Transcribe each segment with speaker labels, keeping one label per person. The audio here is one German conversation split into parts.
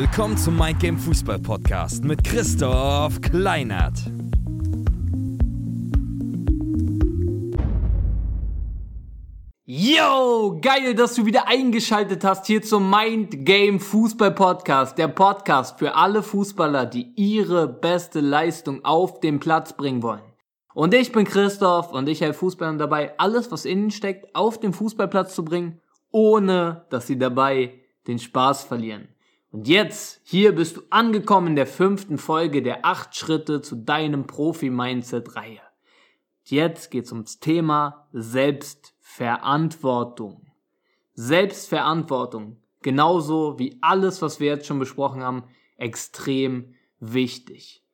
Speaker 1: Willkommen zum Mind Game Fußball Podcast mit Christoph Kleinert.
Speaker 2: Yo, geil, dass du wieder eingeschaltet hast hier zum Mind Game Fußball Podcast, der Podcast für alle Fußballer, die ihre beste Leistung auf den Platz bringen wollen. Und ich bin Christoph und ich helfe Fußballern dabei, alles, was innen steckt, auf den Fußballplatz zu bringen, ohne dass sie dabei den Spaß verlieren. Und jetzt, hier bist du angekommen in der fünften Folge der acht Schritte zu deinem Profi-Mindset-Reihe. Jetzt geht's ums Thema Selbstverantwortung. Selbstverantwortung, genauso wie alles, was wir jetzt schon besprochen haben, extrem wichtig.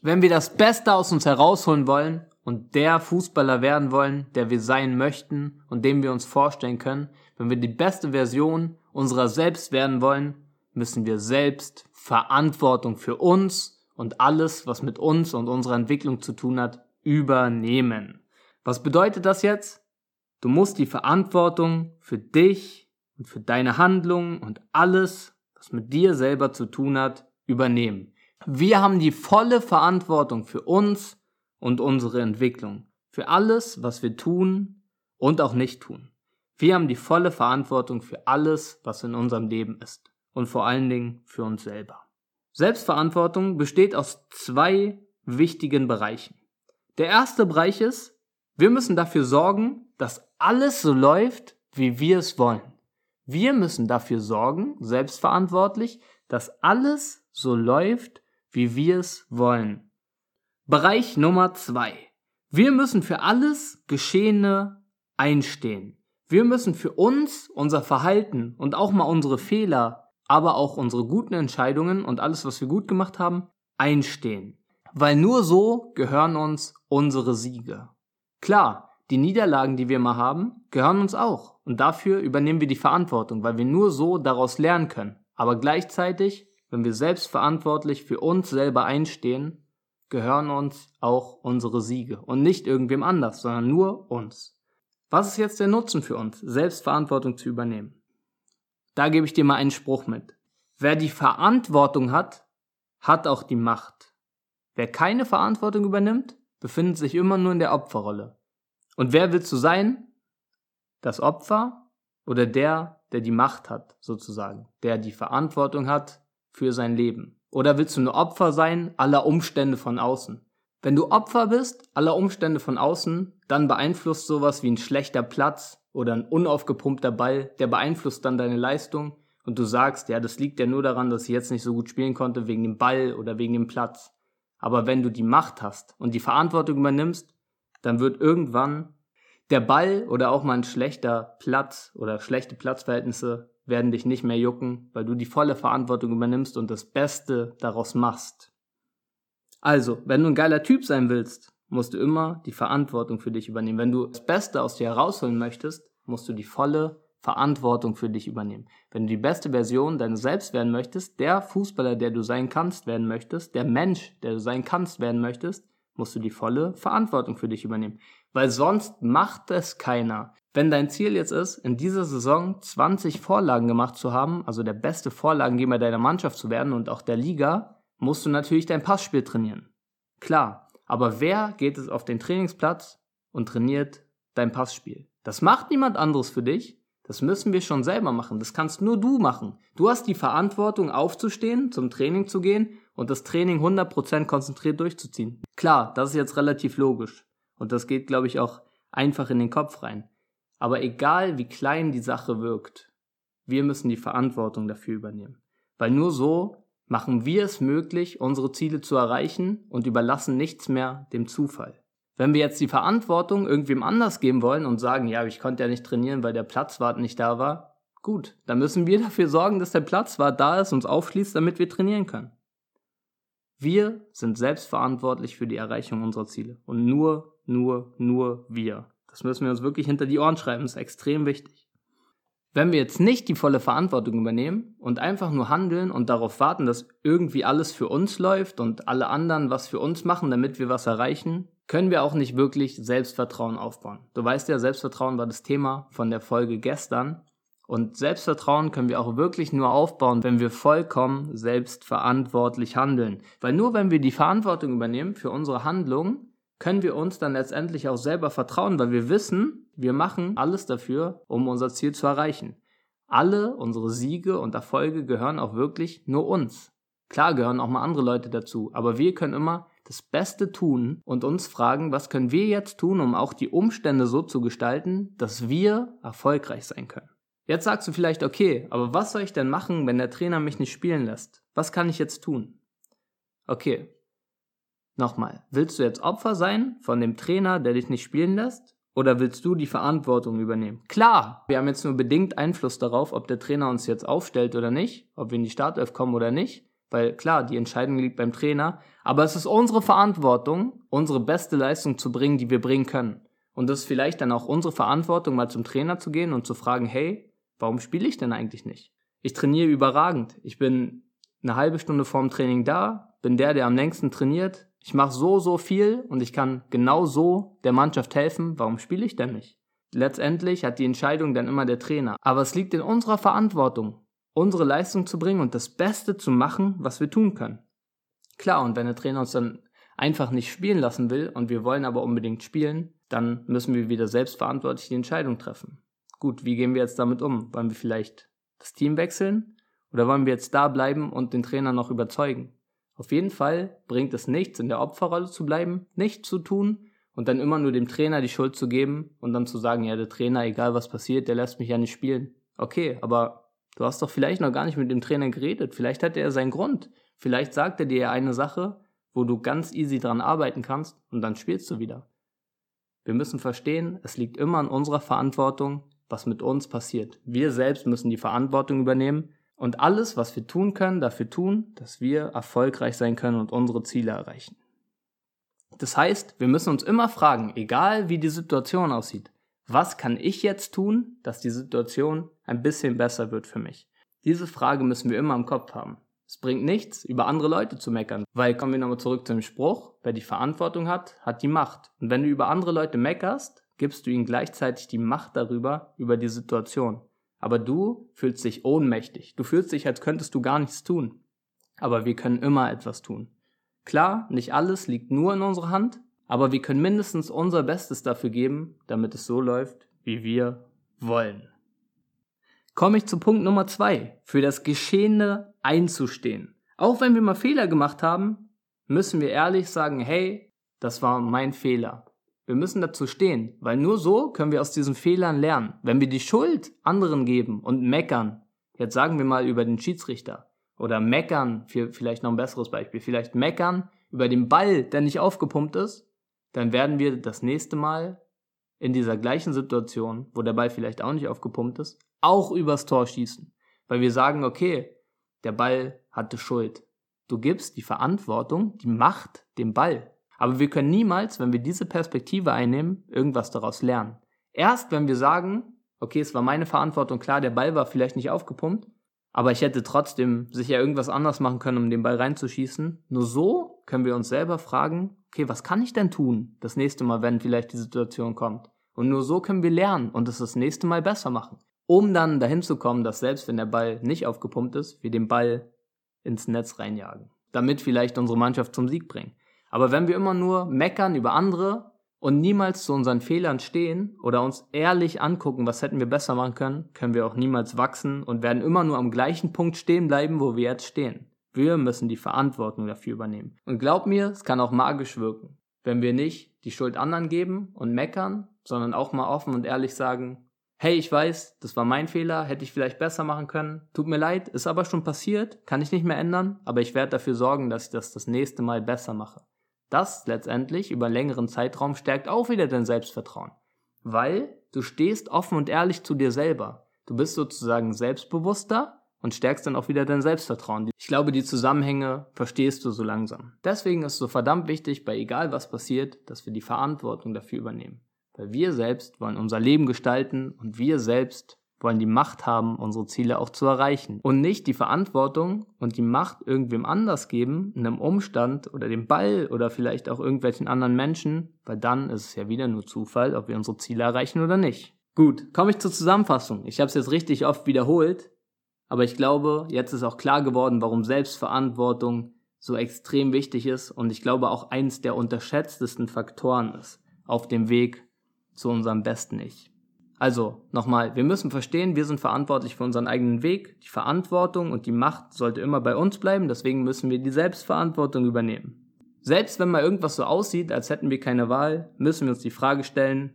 Speaker 2: Wenn wir das Beste aus uns herausholen wollen und der Fußballer werden wollen, der wir sein möchten und dem wir uns vorstellen können, wenn wir die beste Version unserer selbst werden wollen, müssen wir selbst Verantwortung für uns und alles, was mit uns und unserer Entwicklung zu tun hat, übernehmen. Was bedeutet das jetzt? Du musst die Verantwortung für dich und für deine Handlungen und alles, was mit dir selber zu tun hat, übernehmen. Wir haben die volle Verantwortung für uns und unsere Entwicklung, für alles, was wir tun und auch nicht tun. Wir haben die volle Verantwortung für alles, was in unserem Leben ist und vor allen Dingen für uns selber. Selbstverantwortung besteht aus zwei wichtigen Bereichen. Der erste Bereich ist, wir müssen dafür sorgen, dass alles so läuft, wie wir es wollen. Wir müssen dafür sorgen, selbstverantwortlich, dass alles so läuft, wie wir es wollen. Bereich Nummer zwei. Wir müssen für alles Geschehene einstehen. Wir müssen für uns, unser Verhalten und auch mal unsere Fehler aber auch unsere guten Entscheidungen und alles, was wir gut gemacht haben, einstehen. Weil nur so gehören uns unsere Siege. Klar, die Niederlagen, die wir mal haben, gehören uns auch. Und dafür übernehmen wir die Verantwortung, weil wir nur so daraus lernen können. Aber gleichzeitig, wenn wir selbst verantwortlich für uns selber einstehen, gehören uns auch unsere Siege. Und nicht irgendwem anders, sondern nur uns. Was ist jetzt der Nutzen für uns, Selbstverantwortung zu übernehmen? Da gebe ich dir mal einen Spruch mit. Wer die Verantwortung hat, hat auch die Macht. Wer keine Verantwortung übernimmt, befindet sich immer nur in der Opferrolle. Und wer willst du sein? Das Opfer oder der, der die Macht hat, sozusagen, der die Verantwortung hat für sein Leben? Oder willst du nur Opfer sein aller Umstände von außen? Wenn du Opfer bist aller Umstände von außen, dann beeinflusst sowas wie ein schlechter Platz, oder ein unaufgepumpter Ball, der beeinflusst dann deine Leistung und du sagst, ja, das liegt ja nur daran, dass ich jetzt nicht so gut spielen konnte wegen dem Ball oder wegen dem Platz. Aber wenn du die Macht hast und die Verantwortung übernimmst, dann wird irgendwann der Ball oder auch mal ein schlechter Platz oder schlechte Platzverhältnisse werden dich nicht mehr jucken, weil du die volle Verantwortung übernimmst und das Beste daraus machst. Also, wenn du ein geiler Typ sein willst, musst du immer die Verantwortung für dich übernehmen. Wenn du das Beste aus dir herausholen möchtest, musst du die volle Verantwortung für dich übernehmen. Wenn du die beste Version deines Selbst werden möchtest, der Fußballer, der du sein kannst, werden möchtest, der Mensch, der du sein kannst, werden möchtest, musst du die volle Verantwortung für dich übernehmen. Weil sonst macht es keiner. Wenn dein Ziel jetzt ist, in dieser Saison 20 Vorlagen gemacht zu haben, also der beste Vorlagengeber deiner Mannschaft zu werden und auch der Liga, musst du natürlich dein Passspiel trainieren. Klar, aber wer geht es auf den Trainingsplatz und trainiert dein Passspiel? Das macht niemand anderes für dich. Das müssen wir schon selber machen. Das kannst nur du machen. Du hast die Verantwortung aufzustehen, zum Training zu gehen und das Training 100% konzentriert durchzuziehen. Klar, das ist jetzt relativ logisch. Und das geht, glaube ich, auch einfach in den Kopf rein. Aber egal wie klein die Sache wirkt, wir müssen die Verantwortung dafür übernehmen. Weil nur so machen wir es möglich, unsere Ziele zu erreichen und überlassen nichts mehr dem Zufall. Wenn wir jetzt die Verantwortung irgendwem anders geben wollen und sagen, ja, ich konnte ja nicht trainieren, weil der Platzwart nicht da war, gut, dann müssen wir dafür sorgen, dass der Platzwart da ist, uns aufschließt, damit wir trainieren können. Wir sind selbstverantwortlich für die Erreichung unserer Ziele. Und nur, nur, nur wir. Das müssen wir uns wirklich hinter die Ohren schreiben, das ist extrem wichtig. Wenn wir jetzt nicht die volle Verantwortung übernehmen und einfach nur handeln und darauf warten, dass irgendwie alles für uns läuft und alle anderen was für uns machen, damit wir was erreichen, können wir auch nicht wirklich Selbstvertrauen aufbauen. Du weißt ja, Selbstvertrauen war das Thema von der Folge gestern Und Selbstvertrauen können wir auch wirklich nur aufbauen, wenn wir vollkommen selbstverantwortlich handeln. Weil nur wenn wir die Verantwortung übernehmen für unsere Handlungen, können wir uns dann letztendlich auch selber vertrauen, weil wir wissen, wir machen alles dafür, um unser Ziel zu erreichen. Alle unsere Siege und Erfolge gehören auch wirklich nur uns. Klar gehören auch mal andere Leute dazu, aber wir können immer das Beste tun und uns fragen, was können wir jetzt tun, um auch die Umstände so zu gestalten, dass wir erfolgreich sein können. Jetzt sagst du vielleicht, okay, aber was soll ich denn machen, wenn der Trainer mich nicht spielen lässt? Was kann ich jetzt tun? Okay, Nochmal, willst du jetzt Opfer sein von dem Trainer, der dich nicht spielen lässt? Oder willst du die Verantwortung übernehmen? Klar, wir haben jetzt nur bedingt Einfluss darauf, ob der Trainer uns jetzt aufstellt oder nicht, ob wir in die Startelf kommen oder nicht. Weil klar, die Entscheidung liegt beim Trainer. Aber es ist unsere Verantwortung, unsere beste Leistung zu bringen, die wir bringen können. Und das ist vielleicht dann auch unsere Verantwortung, mal zum Trainer zu gehen und zu fragen, hey, warum spiele ich denn eigentlich nicht? Ich trainiere überragend. Ich bin eine halbe Stunde vorm Training da, bin der, der am längsten trainiert, ich mache so, so viel und ich kann genau so der Mannschaft helfen. Warum spiele ich denn nicht? Letztendlich hat die Entscheidung dann immer der Trainer. Aber es liegt in unserer Verantwortung, unsere Leistung zu bringen und das Beste zu machen, was wir tun können. Klar, und wenn der Trainer uns dann einfach nicht spielen lassen will und wir wollen aber unbedingt spielen, dann müssen wir wieder selbstverantwortlich die Entscheidung treffen. Gut, wie gehen wir jetzt damit um? Wollen wir vielleicht das Team wechseln? Oder wollen wir jetzt da bleiben und den Trainer noch überzeugen? Auf jeden Fall bringt es nichts, in der Opferrolle zu bleiben, nichts zu tun und dann immer nur dem Trainer die Schuld zu geben und dann zu sagen, ja, der Trainer, egal was passiert, der lässt mich ja nicht spielen. Okay, aber du hast doch vielleicht noch gar nicht mit dem Trainer geredet. Vielleicht hat er seinen Grund. Vielleicht sagt er dir eine Sache, wo du ganz easy dran arbeiten kannst und dann spielst du wieder. Wir müssen verstehen, es liegt immer an unserer Verantwortung, was mit uns passiert. Wir selbst müssen die Verantwortung übernehmen und alles, was wir tun können, dafür tun, dass wir erfolgreich sein können und unsere Ziele erreichen. Das heißt, wir müssen uns immer fragen, egal wie die Situation aussieht, was kann ich jetzt tun, dass die Situation ein bisschen besser wird für mich? Diese Frage müssen wir immer im Kopf haben. Es bringt nichts, über andere Leute zu meckern, weil kommen wir nochmal zurück zum Spruch, wer die Verantwortung hat, hat die Macht. Und wenn du über andere Leute meckerst, gibst du ihnen gleichzeitig die Macht darüber, über die Situation. Aber du fühlst dich ohnmächtig. Du fühlst dich, als könntest du gar nichts tun. Aber wir können immer etwas tun. Klar, nicht alles liegt nur in unserer Hand, aber wir können mindestens unser Bestes dafür geben, damit es so läuft, wie wir wollen. Komme ich zu Punkt Nummer zwei. Für das Geschehene einzustehen. Auch wenn wir mal Fehler gemacht haben, müssen wir ehrlich sagen, hey, das war mein Fehler. Wir müssen dazu stehen, weil nur so können wir aus diesen Fehlern lernen. Wenn wir die Schuld anderen geben und meckern, jetzt sagen wir mal über den Schiedsrichter oder meckern, vielleicht noch ein besseres Beispiel, vielleicht meckern über den Ball, der nicht aufgepumpt ist, dann werden wir das nächste Mal in dieser gleichen Situation, wo der Ball vielleicht auch nicht aufgepumpt ist, auch übers Tor schießen. Weil wir sagen, okay, der Ball hatte Schuld. Du gibst die Verantwortung, die Macht dem Ball. Aber wir können niemals, wenn wir diese Perspektive einnehmen, irgendwas daraus lernen. Erst wenn wir sagen, okay, es war meine Verantwortung, klar, der Ball war vielleicht nicht aufgepumpt, aber ich hätte trotzdem sicher irgendwas anders machen können, um den Ball reinzuschießen. Nur so können wir uns selber fragen, okay, was kann ich denn tun das nächste Mal, wenn vielleicht die Situation kommt? Und nur so können wir lernen und es das nächste Mal besser machen. Um dann dahin zu kommen, dass selbst wenn der Ball nicht aufgepumpt ist, wir den Ball ins Netz reinjagen. Damit vielleicht unsere Mannschaft zum Sieg bringen. Aber wenn wir immer nur meckern über andere und niemals zu unseren Fehlern stehen oder uns ehrlich angucken, was hätten wir besser machen können, können wir auch niemals wachsen und werden immer nur am gleichen Punkt stehen bleiben, wo wir jetzt stehen. Wir müssen die Verantwortung dafür übernehmen. Und glaub mir, es kann auch magisch wirken, wenn wir nicht die Schuld anderen geben und meckern, sondern auch mal offen und ehrlich sagen, hey, ich weiß, das war mein Fehler, hätte ich vielleicht besser machen können, tut mir leid, ist aber schon passiert, kann ich nicht mehr ändern, aber ich werde dafür sorgen, dass ich das das nächste Mal besser mache. Das letztendlich über längeren Zeitraum stärkt auch wieder dein Selbstvertrauen, weil du stehst offen und ehrlich zu dir selber. Du bist sozusagen selbstbewusster und stärkst dann auch wieder dein Selbstvertrauen. Ich glaube, die Zusammenhänge verstehst du so langsam. Deswegen ist es so verdammt wichtig, bei egal was passiert, dass wir die Verantwortung dafür übernehmen. Weil wir selbst wollen unser Leben gestalten und wir selbst wollen die Macht haben, unsere Ziele auch zu erreichen. Und nicht die Verantwortung und die Macht irgendwem anders geben, einem Umstand oder dem Ball oder vielleicht auch irgendwelchen anderen Menschen, weil dann ist es ja wieder nur Zufall, ob wir unsere Ziele erreichen oder nicht. Gut, komme ich zur Zusammenfassung. Ich habe es jetzt richtig oft wiederholt, aber ich glaube, jetzt ist auch klar geworden, warum Selbstverantwortung so extrem wichtig ist und ich glaube auch eins der unterschätztesten Faktoren ist auf dem Weg zu unserem besten Ich. Also nochmal, wir müssen verstehen, wir sind verantwortlich für unseren eigenen Weg. Die Verantwortung und die Macht sollte immer bei uns bleiben, deswegen müssen wir die Selbstverantwortung übernehmen. Selbst wenn mal irgendwas so aussieht, als hätten wir keine Wahl, müssen wir uns die Frage stellen,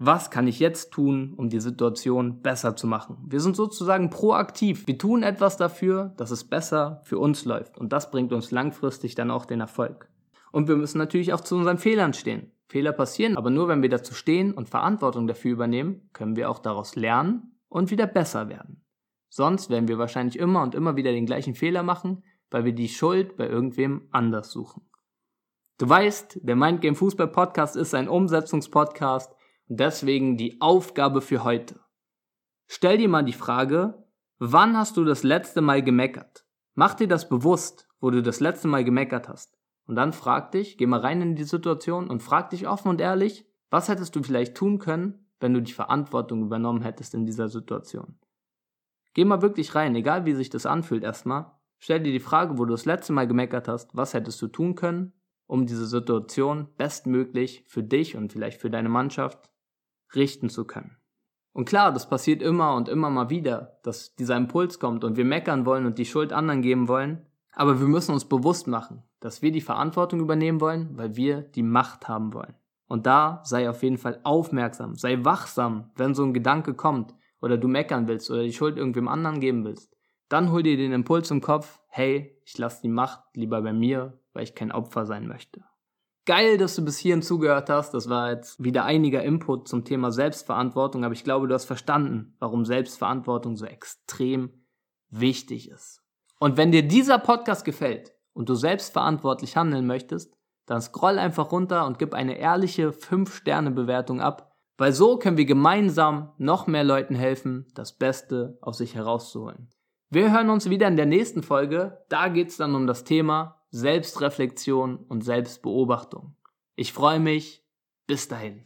Speaker 2: was kann ich jetzt tun, um die Situation besser zu machen? Wir sind sozusagen proaktiv. Wir tun etwas dafür, dass es besser für uns läuft. Und das bringt uns langfristig dann auch den Erfolg. Und wir müssen natürlich auch zu unseren Fehlern stehen. Fehler passieren, aber nur wenn wir dazu stehen und Verantwortung dafür übernehmen, können wir auch daraus lernen und wieder besser werden. Sonst werden wir wahrscheinlich immer und immer wieder den gleichen Fehler machen, weil wir die Schuld bei irgendwem anders suchen. Du weißt, der Mindgame Fußball Podcast ist ein Umsetzungspodcast und deswegen die Aufgabe für heute. Stell dir mal die Frage, wann hast du das letzte Mal gemeckert? Mach dir das bewusst, wo du das letzte Mal gemeckert hast. Und dann frag dich, geh mal rein in die Situation und frag dich offen und ehrlich, was hättest du vielleicht tun können, wenn du die Verantwortung übernommen hättest in dieser Situation? Geh mal wirklich rein, egal wie sich das anfühlt erstmal. Stell dir die Frage, wo du das letzte Mal gemeckert hast, was hättest du tun können, um diese Situation bestmöglich für dich und vielleicht für deine Mannschaft richten zu können. Und klar, das passiert immer und immer mal wieder, dass dieser Impuls kommt und wir meckern wollen und die Schuld anderen geben wollen. Aber wir müssen uns bewusst machen, dass wir die Verantwortung übernehmen wollen, weil wir die Macht haben wollen. Und da sei auf jeden Fall aufmerksam, sei wachsam, wenn so ein Gedanke kommt oder du meckern willst oder die Schuld irgendwem anderen geben willst. Dann hol dir den Impuls im Kopf, hey, ich lasse die Macht lieber bei mir, weil ich kein Opfer sein möchte. Geil, dass du bis hierhin zugehört hast. Das war jetzt wieder einiger Input zum Thema Selbstverantwortung, aber ich glaube, du hast verstanden, warum Selbstverantwortung so extrem wichtig ist. Und wenn dir dieser Podcast gefällt und du selbstverantwortlich handeln möchtest, dann scroll einfach runter und gib eine ehrliche 5-Sterne-Bewertung ab, weil so können wir gemeinsam noch mehr Leuten helfen, das Beste aus sich herauszuholen. Wir hören uns wieder in der nächsten Folge. Da geht's dann um das Thema Selbstreflexion und Selbstbeobachtung. Ich freue mich. Bis dahin.